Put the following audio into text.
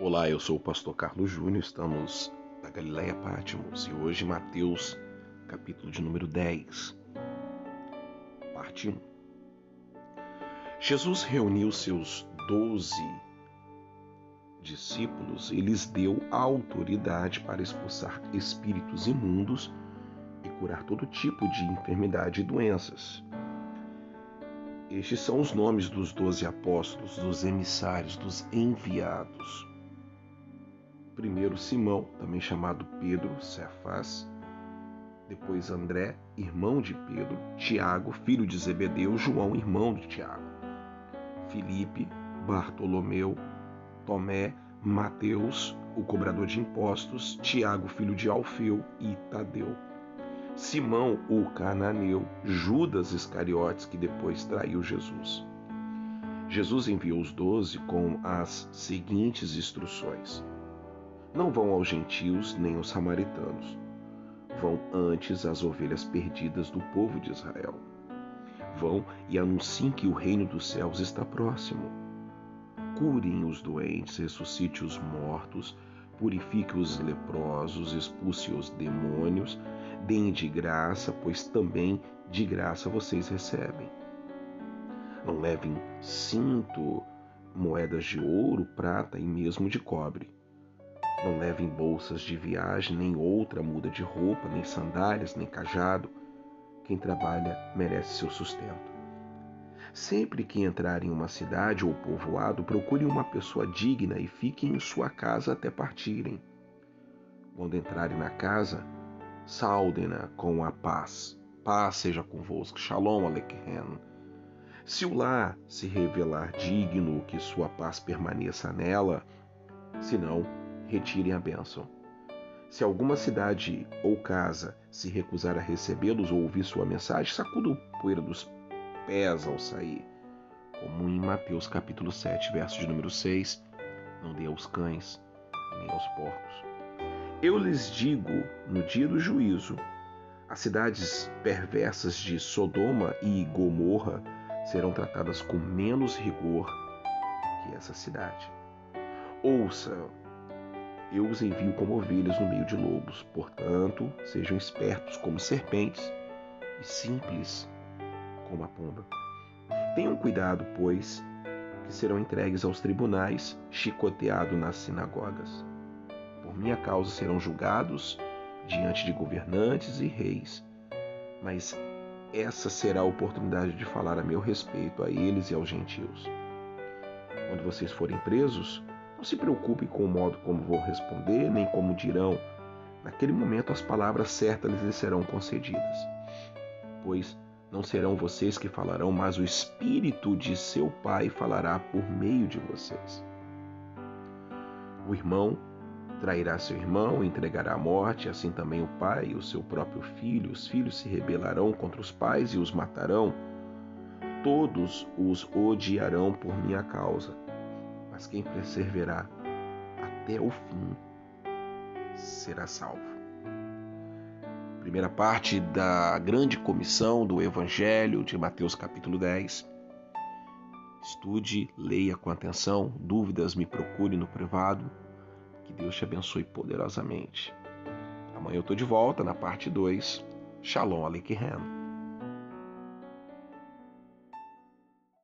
Olá, eu sou o pastor Carlos Júnior, estamos na Galileia Pátimos e hoje Mateus, capítulo de número 10, parte 1. Jesus reuniu seus doze discípulos e lhes deu autoridade para expulsar espíritos imundos e curar todo tipo de enfermidade e doenças. Estes são os nomes dos doze apóstolos, dos emissários, dos enviados. Primeiro Simão, também chamado Pedro, Cefás. Depois André, irmão de Pedro. Tiago, filho de Zebedeu. João, irmão de Tiago. Filipe, Bartolomeu, Tomé, Mateus, o cobrador de impostos. Tiago, filho de Alfeu e Tadeu. Simão, o cananeu. Judas Iscariotes, que depois traiu Jesus. Jesus enviou os doze com as seguintes instruções não vão aos gentios nem aos samaritanos. Vão antes às ovelhas perdidas do povo de Israel. Vão e anunciem que o reino dos céus está próximo. Curem os doentes, ressuscite os mortos, purifique os leprosos, expulse os demônios, deem de graça, pois também de graça vocês recebem. Não levem cinto, moedas de ouro, prata e mesmo de cobre não levem bolsas de viagem, nem outra muda de roupa, nem sandálias, nem cajado. Quem trabalha merece seu sustento. Sempre que entrarem em uma cidade ou povoado, procurem uma pessoa digna e fiquem em sua casa até partirem. Quando entrarem na casa, saudem-na com a paz. Paz seja convosco. Shalom Aleichem. Se o lar se revelar digno, que sua paz permaneça nela, senão, retirem a bênção. Se alguma cidade ou casa se recusar a recebê-los ou ouvir sua mensagem, sacuda o poeira dos pés ao sair. Como em Mateus capítulo 7, verso de número 6, não dê aos cães nem aos porcos. Eu lhes digo, no dia do juízo, as cidades perversas de Sodoma e Gomorra serão tratadas com menos rigor que essa cidade. Ouça eu os envio como ovelhas no meio de lobos. Portanto, sejam espertos como serpentes e simples como a pomba. Tenham cuidado, pois, que serão entregues aos tribunais, chicoteados nas sinagogas. Por minha causa serão julgados diante de governantes e reis. Mas essa será a oportunidade de falar a meu respeito a eles e aos gentios. Quando vocês forem presos, não se preocupe com o modo como vou responder, nem como dirão. Naquele momento as palavras certas lhes serão concedidas. Pois não serão vocês que falarão, mas o Espírito de seu Pai falará por meio de vocês. O irmão trairá seu irmão, entregará à morte, assim também o pai e o seu próprio filho. Os filhos se rebelarão contra os pais e os matarão. Todos os odiarão por minha causa mas quem perseverar até o fim será salvo. Primeira parte da grande comissão do Evangelho de Mateus, capítulo 10. Estude, leia com atenção. Dúvidas, me procure no privado. Que Deus te abençoe poderosamente. Amanhã eu estou de volta na parte 2. Shalom Aleichem.